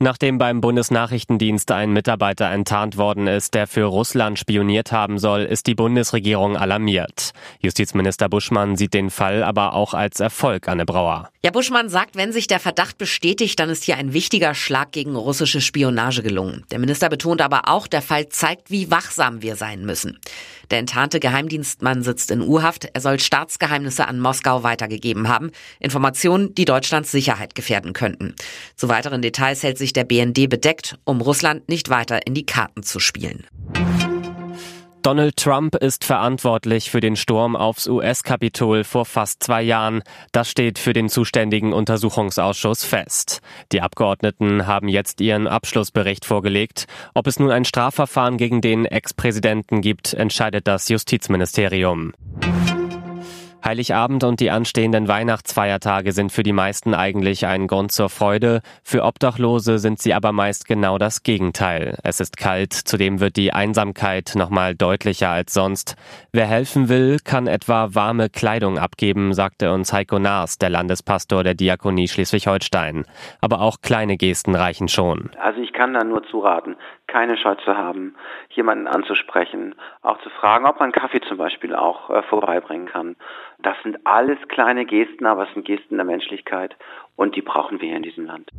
Nachdem beim Bundesnachrichtendienst ein Mitarbeiter enttarnt worden ist, der für Russland spioniert haben soll, ist die Bundesregierung alarmiert. Justizminister Buschmann sieht den Fall aber auch als Erfolg, Anne Brauer. Ja, Buschmann sagt, wenn sich der Verdacht bestätigt, dann ist hier ein wichtiger Schlag gegen russische Spionage gelungen. Der Minister betont aber auch, der Fall zeigt, wie wachsam wir sein müssen. Der enttarnte Geheimdienstmann sitzt in U-Haft. Er soll Staatsgeheimnisse an Moskau weitergegeben haben. Informationen, die Deutschlands Sicherheit gefährden könnten. Zu weiteren Details hält sich der BND bedeckt, um Russland nicht weiter in die Karten zu spielen. Donald Trump ist verantwortlich für den Sturm aufs US-Kapitol vor fast zwei Jahren. Das steht für den zuständigen Untersuchungsausschuss fest. Die Abgeordneten haben jetzt ihren Abschlussbericht vorgelegt. Ob es nun ein Strafverfahren gegen den Ex-Präsidenten gibt, entscheidet das Justizministerium. Heiligabend und die anstehenden Weihnachtsfeiertage sind für die meisten eigentlich ein Grund zur Freude. Für Obdachlose sind sie aber meist genau das Gegenteil. Es ist kalt, zudem wird die Einsamkeit nochmal deutlicher als sonst. Wer helfen will, kann etwa warme Kleidung abgeben, sagte uns Heiko Naas, der Landespastor der Diakonie Schleswig-Holstein. Aber auch kleine Gesten reichen schon. Also ich kann da nur zuraten, keine Scheu zu haben, jemanden anzusprechen, auch zu fragen, ob man Kaffee zum Beispiel auch äh, vorbeibringen kann. Das sind alles kleine Gesten, aber es sind Gesten der Menschlichkeit und die brauchen wir hier in diesem Land.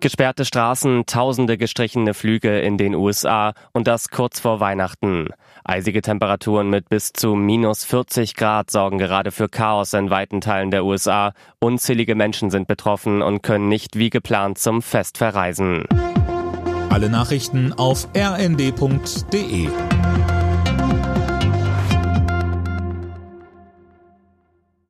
Gesperrte Straßen, tausende gestrichene Flüge in den USA und das kurz vor Weihnachten. Eisige Temperaturen mit bis zu minus 40 Grad sorgen gerade für Chaos in weiten Teilen der USA. Unzählige Menschen sind betroffen und können nicht wie geplant zum Fest verreisen. Alle Nachrichten auf rnd.de